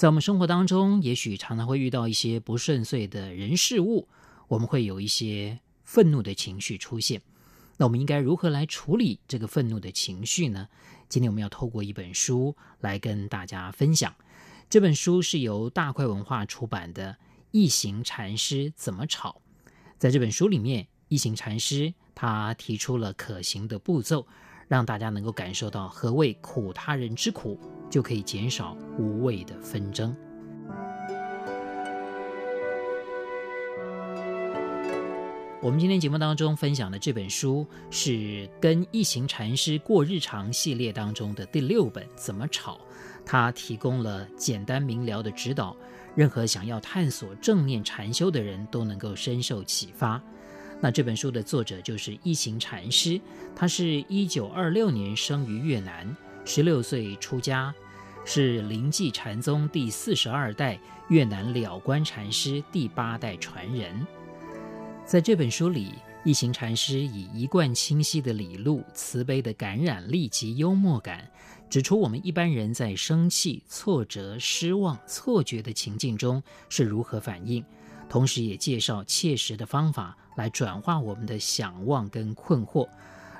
在我们生活当中，也许常常会遇到一些不顺遂的人事物，我们会有一些愤怒的情绪出现。那我们应该如何来处理这个愤怒的情绪呢？今天我们要透过一本书来跟大家分享。这本书是由大块文化出版的《一行禅师怎么吵》。在这本书里面，一行禅师他提出了可行的步骤，让大家能够感受到何谓苦他人之苦。就可以减少无谓的纷争。我们今天节目当中分享的这本书是跟一行禅师过日常系列当中的第六本《怎么吵》，它提供了简单明了的指导，任何想要探索正念禅修的人都能够深受启发。那这本书的作者就是一行禅师，他是一九二六年生于越南。十六岁出家，是临济禅宗第四十二代越南了观禅师第八代传人。在这本书里，一行禅师以一贯清晰的理路、慈悲的感染力及幽默感，指出我们一般人在生气、挫折、失望、错觉的情境中是如何反应，同时也介绍切实的方法来转化我们的想望跟困惑。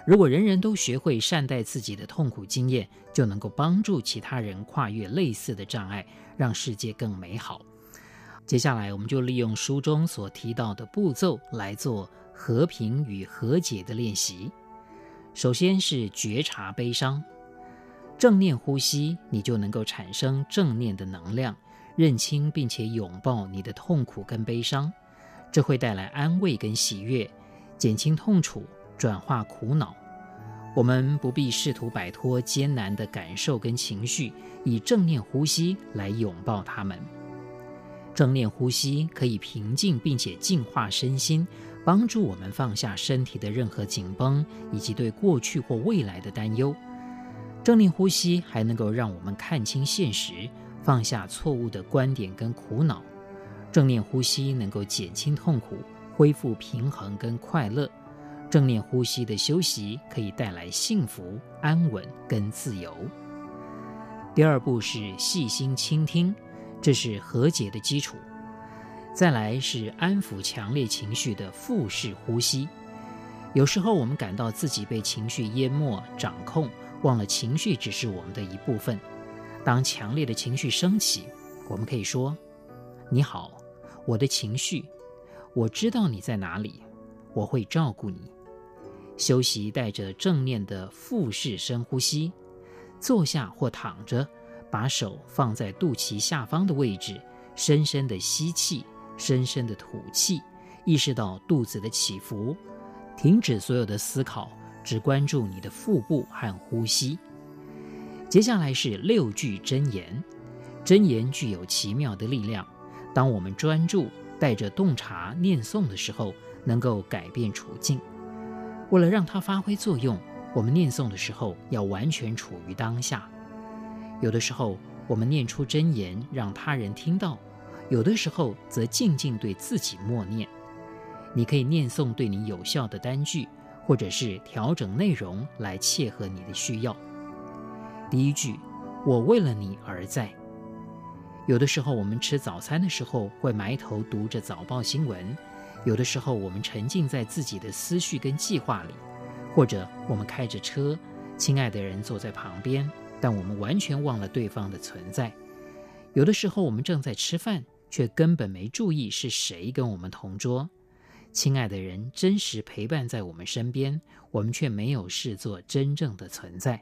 如果人人都学会善待自己的痛苦经验，就能够帮助其他人跨越类似的障碍，让世界更美好。接下来，我们就利用书中所提到的步骤来做和平与和解的练习。首先是觉察悲伤，正念呼吸，你就能够产生正念的能量，认清并且拥抱你的痛苦跟悲伤，这会带来安慰跟喜悦，减轻痛楚。转化苦恼，我们不必试图摆脱艰难的感受跟情绪，以正念呼吸来拥抱它们。正念呼吸可以平静并且净化身心，帮助我们放下身体的任何紧绷以及对过去或未来的担忧。正念呼吸还能够让我们看清现实，放下错误的观点跟苦恼。正念呼吸能够减轻痛苦，恢复平衡跟快乐。正念呼吸的修习可以带来幸福、安稳跟自由。第二步是细心倾听，这是和解的基础。再来是安抚强烈情绪的腹式呼吸。有时候我们感到自己被情绪淹没、掌控，忘了情绪只是我们的一部分。当强烈的情绪升起，我们可以说：“你好，我的情绪，我知道你在哪里，我会照顾你。”休息带着正念的腹式深呼吸，坐下或躺着，把手放在肚脐下方的位置，深深的吸气，深深的吐气，意识到肚子的起伏，停止所有的思考，只关注你的腹部和呼吸。接下来是六句真言，真言具有奇妙的力量，当我们专注带着洞察念诵的时候，能够改变处境。为了让它发挥作用，我们念诵的时候要完全处于当下。有的时候，我们念出真言让他人听到；有的时候，则静静对自己默念。你可以念诵对你有效的单句，或者是调整内容来切合你的需要。第一句：我为了你而在。有的时候，我们吃早餐的时候会埋头读着早报新闻。有的时候，我们沉浸在自己的思绪跟计划里，或者我们开着车，亲爱的人坐在旁边，但我们完全忘了对方的存在。有的时候，我们正在吃饭，却根本没注意是谁跟我们同桌。亲爱的人真实陪伴在我们身边，我们却没有视作真正的存在。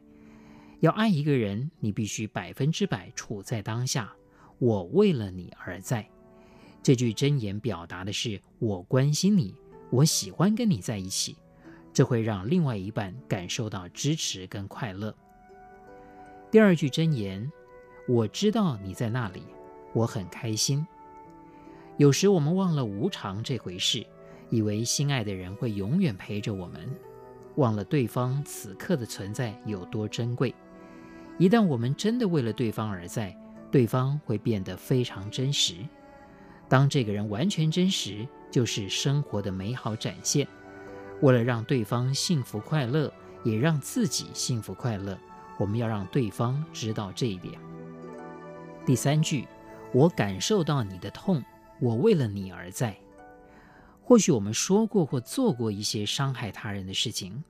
要爱一个人，你必须百分之百处在当下。我为了你而在。这句真言表达的是我关心你，我喜欢跟你在一起，这会让另外一半感受到支持跟快乐。第二句真言，我知道你在那里，我很开心。有时我们忘了无常这回事，以为心爱的人会永远陪着我们，忘了对方此刻的存在有多珍贵。一旦我们真的为了对方而在，对方会变得非常真实。当这个人完全真实，就是生活的美好展现。为了让对方幸福快乐，也让自己幸福快乐，我们要让对方知道这一点。第三句，我感受到你的痛，我为了你而在。或许我们说过或做过一些伤害他人的事情，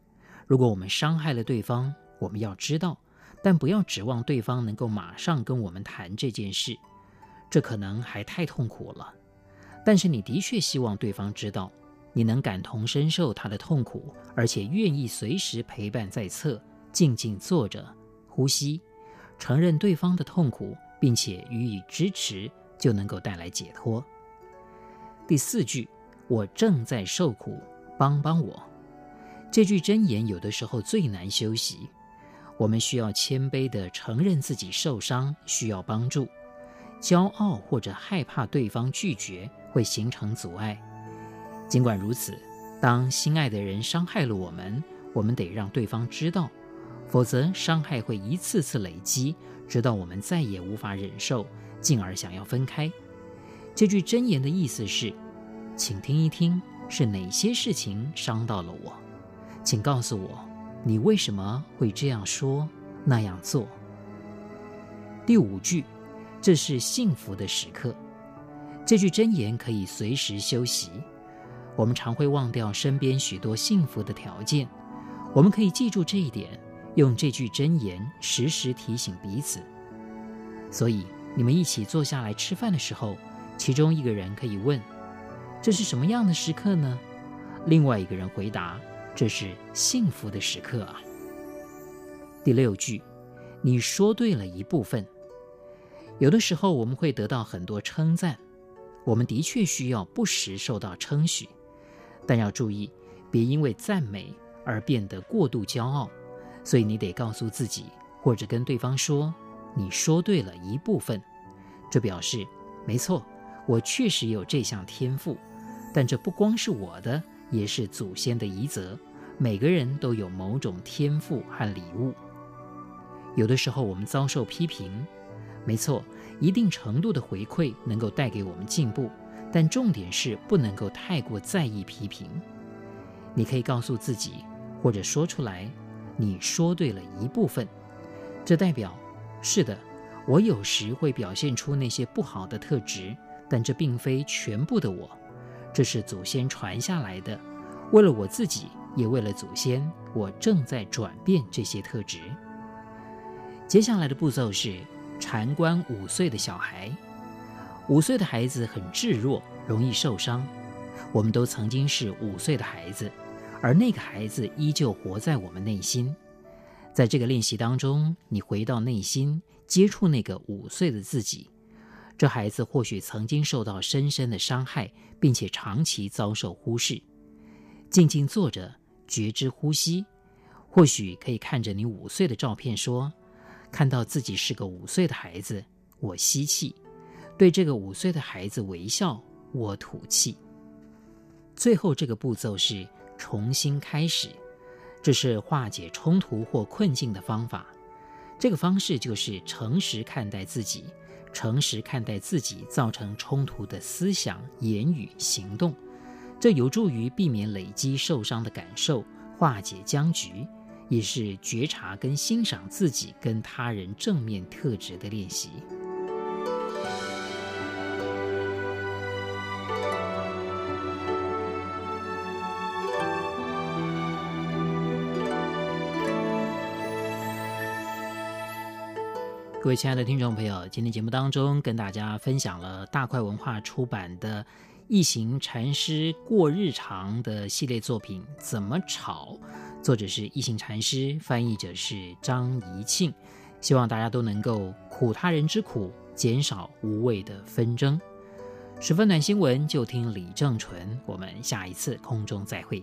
如果我们伤害了对方，我们要知道，但不要指望对方能够马上跟我们谈这件事，这可能还太痛苦了。但是你的确希望对方知道，你能感同身受他的痛苦，而且愿意随时陪伴在侧，静静坐着，呼吸，承认对方的痛苦。并且予以支持，就能够带来解脱。第四句，我正在受苦，帮帮我。这句箴言有的时候最难修习。我们需要谦卑地承认自己受伤，需要帮助。骄傲或者害怕对方拒绝，会形成阻碍。尽管如此，当心爱的人伤害了我们，我们得让对方知道，否则伤害会一次次累积。直到我们再也无法忍受，进而想要分开。这句箴言的意思是：请听一听，是哪些事情伤到了我？请告诉我，你为什么会这样说那样做？第五句，这是幸福的时刻。这句箴言可以随时修习。我们常会忘掉身边许多幸福的条件，我们可以记住这一点。用这句箴言时时提醒彼此，所以你们一起坐下来吃饭的时候，其中一个人可以问：“这是什么样的时刻呢？”另外一个人回答：“这是幸福的时刻啊。”第六句，你说对了一部分。有的时候我们会得到很多称赞，我们的确需要不时受到称许，但要注意，别因为赞美而变得过度骄傲。所以你得告诉自己，或者跟对方说：“你说对了一部分。”这表示，没错，我确实有这项天赋，但这不光是我的，也是祖先的遗泽。每个人都有某种天赋和礼物。有的时候我们遭受批评，没错，一定程度的回馈能够带给我们进步，但重点是不能够太过在意批评。你可以告诉自己，或者说出来。你说对了一部分，这代表是的，我有时会表现出那些不好的特质，但这并非全部的我，这是祖先传下来的。为了我自己，也为了祖先，我正在转变这些特质。接下来的步骤是禅观五岁的小孩。五岁的孩子很稚弱，容易受伤。我们都曾经是五岁的孩子。而那个孩子依旧活在我们内心，在这个练习当中，你回到内心，接触那个五岁的自己。这孩子或许曾经受到深深的伤害，并且长期遭受忽视。静静坐着，觉知呼吸，或许可以看着你五岁的照片，说：“看到自己是个五岁的孩子，我吸气；对这个五岁的孩子微笑，我吐气。”最后这个步骤是。重新开始，这是化解冲突或困境的方法。这个方式就是诚实看待自己，诚实看待自己造成冲突的思想、言语、行动。这有助于避免累积受伤的感受，化解僵局，也是觉察跟欣赏自己跟他人正面特质的练习。各位亲爱的听众朋友，今天节目当中跟大家分享了大块文化出版的一行禅师过日常的系列作品《怎么炒》，作者是一行禅师，翻译者是张怡庆。希望大家都能够苦他人之苦，减少无谓的纷争。十分暖新闻，就听李正淳。我们下一次空中再会。